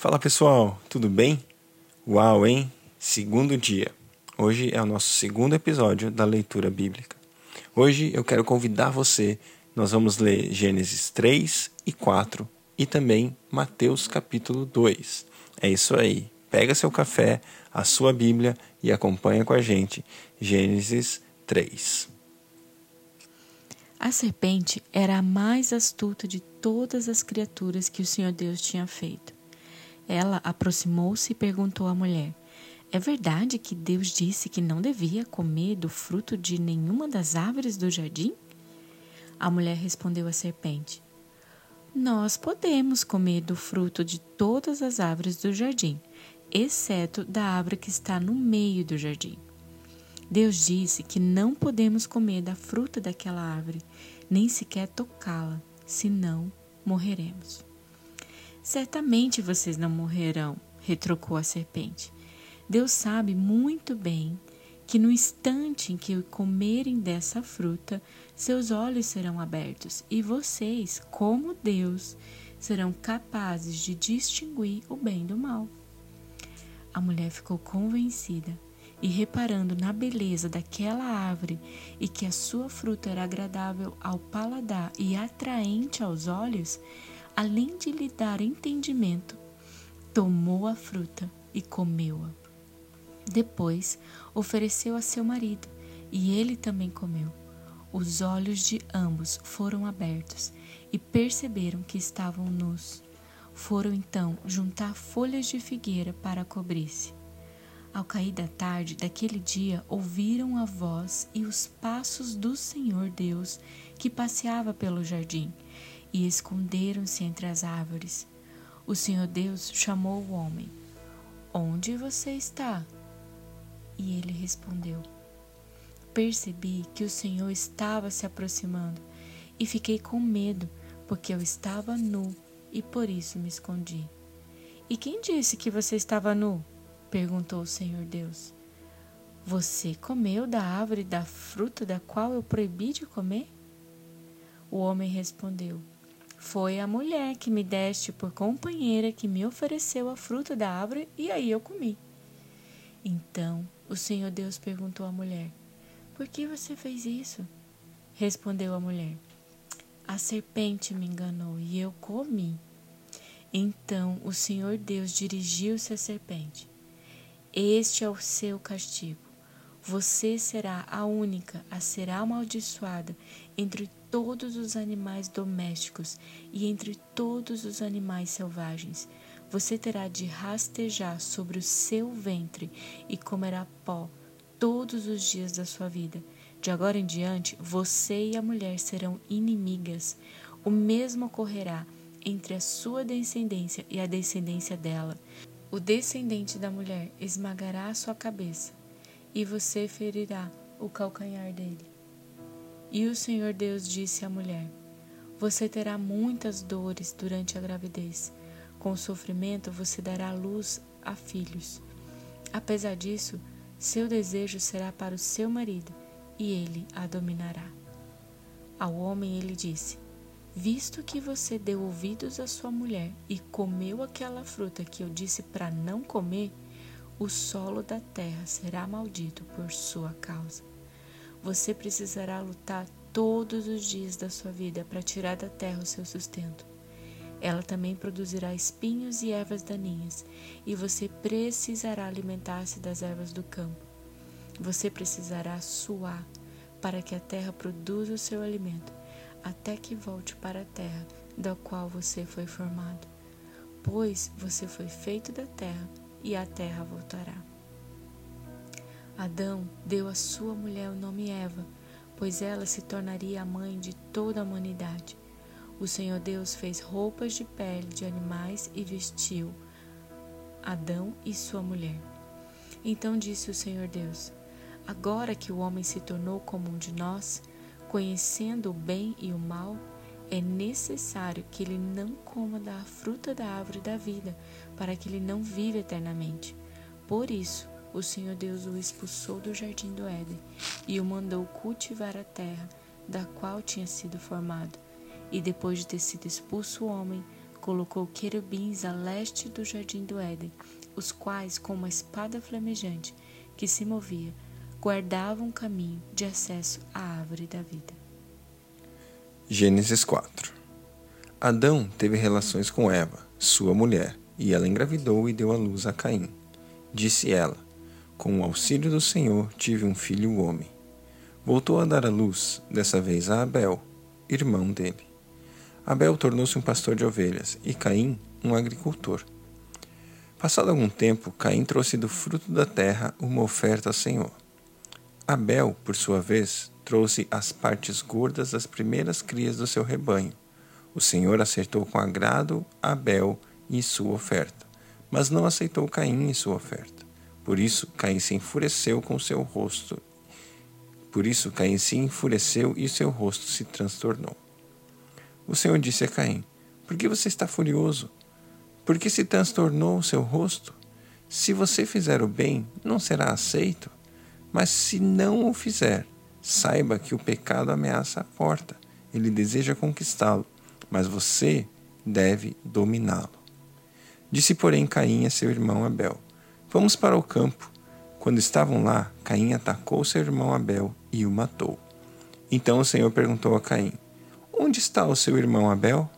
Fala pessoal, tudo bem? Uau, hein? Segundo dia. Hoje é o nosso segundo episódio da leitura bíblica. Hoje eu quero convidar você, nós vamos ler Gênesis 3 e 4 e também Mateus capítulo 2. É isso aí. Pega seu café, a sua Bíblia e acompanha com a gente Gênesis 3. A serpente era a mais astuta de todas as criaturas que o Senhor Deus tinha feito. Ela aproximou-se e perguntou à mulher: É verdade que Deus disse que não devia comer do fruto de nenhuma das árvores do jardim? A mulher respondeu à serpente: Nós podemos comer do fruto de todas as árvores do jardim, exceto da árvore que está no meio do jardim. Deus disse que não podemos comer da fruta daquela árvore, nem sequer tocá-la, senão morreremos. Certamente vocês não morrerão, retrucou a serpente. Deus sabe muito bem que no instante em que comerem dessa fruta, seus olhos serão abertos e vocês, como Deus, serão capazes de distinguir o bem do mal. A mulher ficou convencida e, reparando na beleza daquela árvore e que a sua fruta era agradável ao paladar e atraente aos olhos, além de lhe dar entendimento, tomou a fruta e comeu-a. Depois ofereceu a seu marido, e ele também comeu. Os olhos de ambos foram abertos e perceberam que estavam nus. Foram então juntar folhas de figueira para cobrir-se. Ao cair da tarde daquele dia, ouviram a voz e os passos do Senhor Deus que passeava pelo jardim e esconderam-se entre as árvores. O Senhor Deus chamou o homem: Onde você está? E ele respondeu: Percebi que o Senhor estava se aproximando e fiquei com medo, porque eu estava nu e por isso me escondi. E quem disse que você estava nu? perguntou o Senhor Deus. Você comeu da árvore da fruta da qual eu proibi de comer? O homem respondeu: foi a mulher que me deste por companheira que me ofereceu a fruta da árvore e aí eu comi. Então o Senhor Deus perguntou à mulher: Por que você fez isso? Respondeu a mulher: A serpente me enganou e eu comi. Então o Senhor Deus dirigiu-se à serpente: Este é o seu castigo. Você será a única a ser amaldiçoada entre todos os animais domésticos e entre todos os animais selvagens. Você terá de rastejar sobre o seu ventre e comerá pó todos os dias da sua vida. De agora em diante, você e a mulher serão inimigas. O mesmo ocorrerá entre a sua descendência e a descendência dela. O descendente da mulher esmagará a sua cabeça, e você ferirá o calcanhar dele. E o Senhor Deus disse à mulher: Você terá muitas dores durante a gravidez. Com sofrimento você dará luz a filhos. Apesar disso, seu desejo será para o seu marido, e ele a dominará. Ao homem ele disse: Visto que você deu ouvidos à sua mulher e comeu aquela fruta que eu disse para não comer, o solo da terra será maldito por sua causa. Você precisará lutar todos os dias da sua vida para tirar da terra o seu sustento. Ela também produzirá espinhos e ervas daninhas, e você precisará alimentar-se das ervas do campo. Você precisará suar para que a terra produza o seu alimento, até que volte para a terra da qual você foi formado. Pois você foi feito da terra, e a terra voltará. Adão deu à sua mulher o nome Eva, pois ela se tornaria a mãe de toda a humanidade. O Senhor Deus fez roupas de pele de animais e vestiu Adão e sua mulher. Então disse o Senhor Deus: Agora que o homem se tornou como um de nós, conhecendo o bem e o mal, é necessário que ele não coma da fruta da árvore da vida, para que ele não viva eternamente. Por isso, o Senhor Deus o expulsou do jardim do Éden e o mandou cultivar a terra da qual tinha sido formado. E depois de ter sido expulso o homem, colocou querubins a leste do jardim do Éden, os quais, com uma espada flamejante que se movia, guardavam o caminho de acesso à árvore da vida. Gênesis 4 Adão teve relações com Eva, sua mulher, e ela engravidou e deu à luz a Caim. Disse ela: Com o auxílio do Senhor tive um filho homem. Voltou a dar à luz, dessa vez a Abel, irmão dele. Abel tornou-se um pastor de ovelhas e Caim um agricultor. Passado algum tempo, Caim trouxe do fruto da terra uma oferta ao Senhor. Abel, por sua vez, trouxe as partes gordas das primeiras crias do seu rebanho. O Senhor acertou com agrado Abel e sua oferta, mas não aceitou Caim e sua oferta. Por isso, Caim se enfureceu com seu rosto. Por isso, Caim se enfureceu e seu rosto se transtornou. O Senhor disse a Caim: Por que você está furioso? Por que se transtornou o seu rosto? Se você fizer o bem, não será aceito. Mas se não o fizer, saiba que o pecado ameaça a porta. Ele deseja conquistá-lo, mas você deve dominá-lo. Disse, porém, Caim a seu irmão Abel: Vamos para o campo. Quando estavam lá, Caim atacou seu irmão Abel e o matou. Então o Senhor perguntou a Caim: Onde está o seu irmão Abel?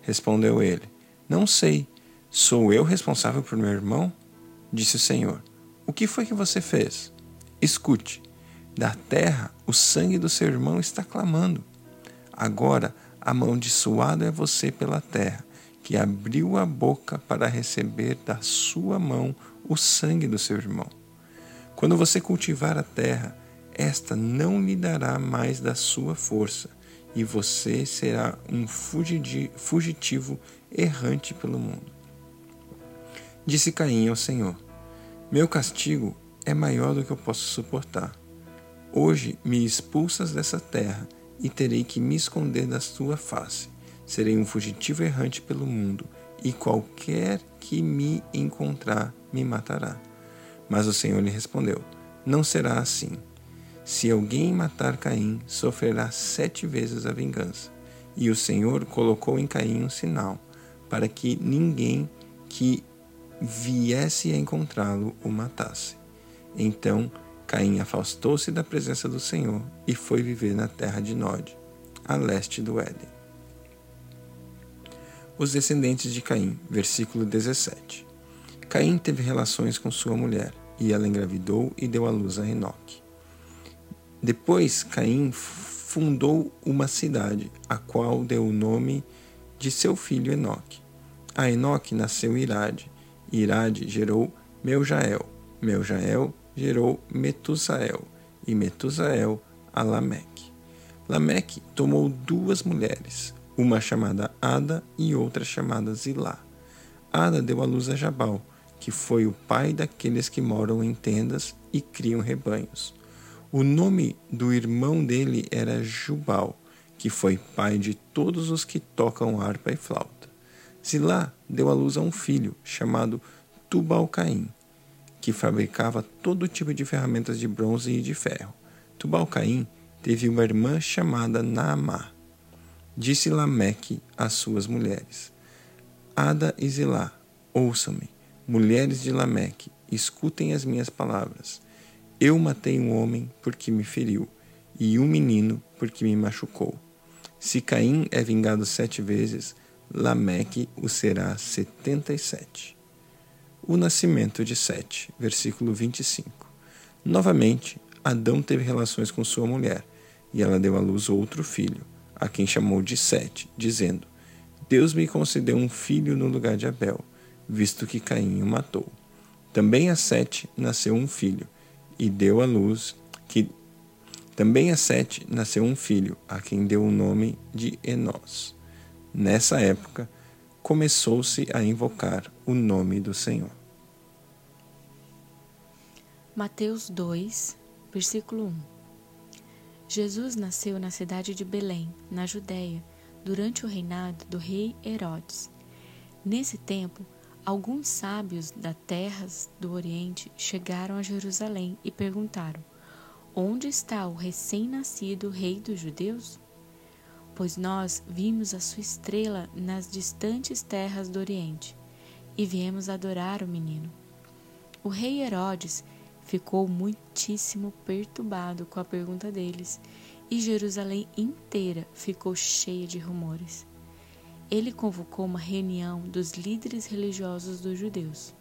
Respondeu ele: Não sei. Sou eu responsável por meu irmão? Disse o Senhor: O que foi que você fez? Escute: da terra o sangue do seu irmão está clamando. Agora amaldiçoado é você pela terra, que abriu a boca para receber da sua mão o sangue do seu irmão. Quando você cultivar a terra, esta não lhe dará mais da sua força, e você será um fugitivo errante pelo mundo. Disse Caim ao Senhor: Meu castigo é maior do que eu posso suportar. Hoje me expulsas dessa terra e terei que me esconder da tua face. Serei um fugitivo errante pelo mundo, e qualquer que me encontrar me matará. Mas o Senhor lhe respondeu: Não será assim. Se alguém matar Caim, sofrerá sete vezes a vingança. E o Senhor colocou em Caim um sinal, para que ninguém que viesse a encontrá-lo o matasse. Então Caim afastou-se da presença do Senhor e foi viver na terra de Nod, a leste do Éden. Os descendentes de Caim, versículo 17. Caim teve relações com sua mulher, e ela engravidou e deu à luz a Enoque. Depois, Caim fundou uma cidade, a qual deu o nome de seu filho Enoque. A Enoque nasceu Irade, e Irade gerou Meujael. Meujael gerou Metusael, e Metusael a Lameque. Lameque tomou duas mulheres, uma chamada Ada e outra chamada Zilá. Ada deu à luz a Jabal, que foi o pai daqueles que moram em tendas e criam rebanhos. O nome do irmão dele era Jubal, que foi pai de todos os que tocam harpa e flauta. Zilá deu à luz a um filho, chamado Tubal-Caim que fabricava todo tipo de ferramentas de bronze e de ferro. Tubal-Caim teve uma irmã chamada Naamá. Disse Lameque às suas mulheres: Ada e Zilá, ouçam-me, mulheres de Lameque, escutem as minhas palavras. Eu matei um homem porque me feriu, e um menino porque me machucou. Se Caim é vingado sete vezes, Lameque o será setenta e sete o nascimento de Sete, versículo 25. Novamente, Adão teve relações com sua mulher, e ela deu à luz outro filho, a quem chamou de Sete, dizendo: Deus me concedeu um filho no lugar de Abel, visto que Caim o matou. Também a Sete nasceu um filho, e deu à luz que também a Sete nasceu um filho, a quem deu o nome de Enós. Nessa época, começou-se a invocar o nome do Senhor. Mateus 2, versículo 1 Jesus nasceu na cidade de Belém, na Judéia, durante o reinado do rei Herodes. Nesse tempo, alguns sábios da terras do Oriente chegaram a Jerusalém e perguntaram: Onde está o recém-nascido rei dos judeus? pois nós vimos a sua estrela nas distantes terras do Oriente e viemos adorar o menino. O rei Herodes ficou muitíssimo perturbado com a pergunta deles e Jerusalém inteira ficou cheia de rumores. Ele convocou uma reunião dos líderes religiosos dos judeus.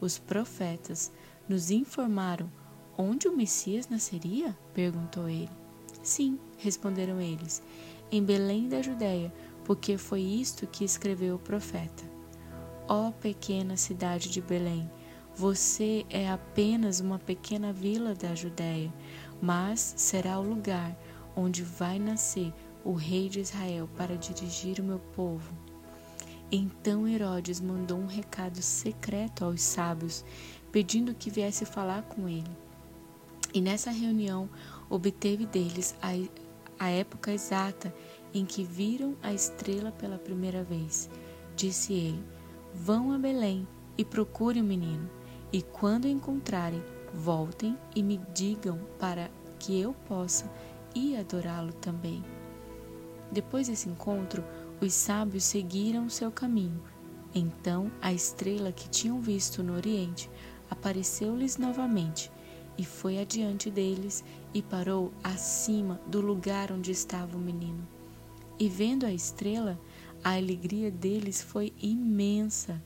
Os profetas nos informaram onde o Messias nasceria? perguntou ele. Sim, responderam eles, em Belém da Judéia, porque foi isto que escreveu o profeta. Ó pequena cidade de Belém, você é apenas uma pequena vila da Judéia, mas será o lugar onde vai nascer o rei de Israel para dirigir o meu povo. Então Herodes mandou um recado secreto aos sábios, pedindo que viesse falar com ele. E nessa reunião obteve deles a, a época exata em que viram a estrela pela primeira vez. Disse ele: Vão a Belém e procurem o menino e quando encontrarem, voltem e me digam para que eu possa ir adorá-lo também. Depois desse encontro, os sábios seguiram seu caminho. Então a estrela que tinham visto no Oriente apareceu-lhes novamente e foi adiante deles e parou acima do lugar onde estava o menino. E vendo a estrela, a alegria deles foi imensa.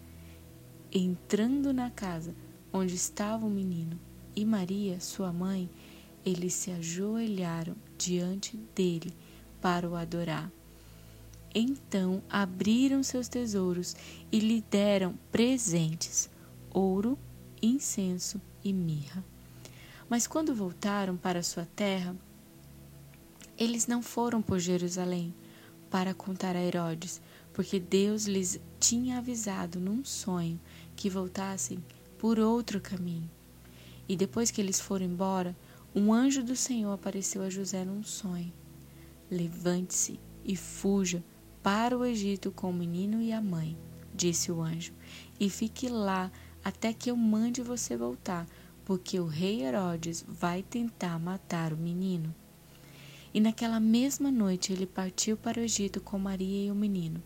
Entrando na casa, onde estava o menino, e Maria, sua mãe, eles se ajoelharam diante dele para o adorar. Então abriram seus tesouros e lhe deram presentes: ouro, incenso e mirra. Mas quando voltaram para sua terra, eles não foram por Jerusalém para contar a Herodes, porque Deus lhes tinha avisado num sonho que voltassem por outro caminho. E depois que eles foram embora, um anjo do Senhor apareceu a José num sonho. Levante-se e fuja para o Egito com o menino e a mãe, disse o anjo, e fique lá até que eu mande você voltar, porque o rei Herodes vai tentar matar o menino. E naquela mesma noite ele partiu para o Egito com Maria e o menino,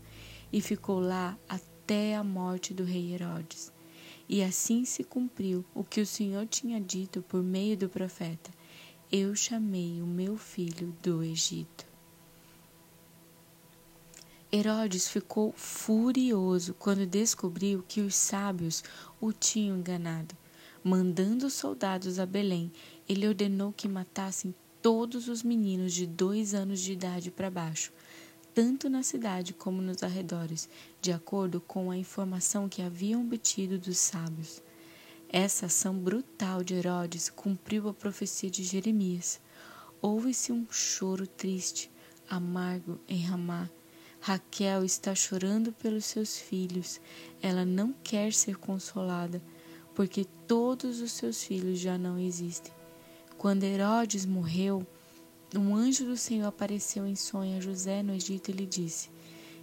e ficou lá até a morte do rei Herodes. E assim se cumpriu o que o Senhor tinha dito por meio do profeta: Eu chamei o meu filho do Egito. Herodes ficou furioso quando descobriu que os sábios o tinham enganado. Mandando soldados a Belém, ele ordenou que matassem todos os meninos de dois anos de idade para baixo, tanto na cidade como nos arredores, de acordo com a informação que haviam obtido dos sábios. Essa ação brutal de Herodes cumpriu a profecia de Jeremias. Houve-se um choro triste, amargo em Ramá. Raquel está chorando pelos seus filhos. Ela não quer ser consolada, porque todos os seus filhos já não existem. Quando Herodes morreu, um anjo do Senhor apareceu em sonho a José no Egito e lhe disse: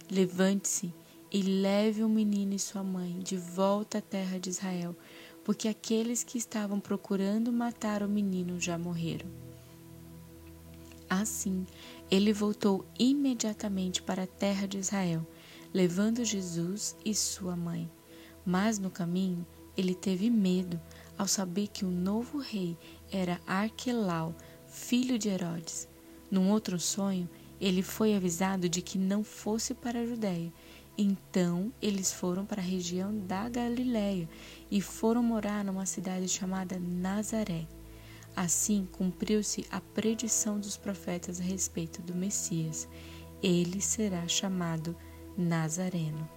Levante-se e leve o menino e sua mãe de volta à terra de Israel, porque aqueles que estavam procurando matar o menino já morreram. Assim, ele voltou imediatamente para a terra de Israel, levando Jesus e sua mãe. Mas no caminho, ele teve medo ao saber que o novo rei era Arquelau, filho de Herodes. Num outro sonho, ele foi avisado de que não fosse para a Judéia. Então eles foram para a região da Galiléia e foram morar numa cidade chamada Nazaré. Assim cumpriu-se a predição dos profetas a respeito do Messias. Ele será chamado Nazareno.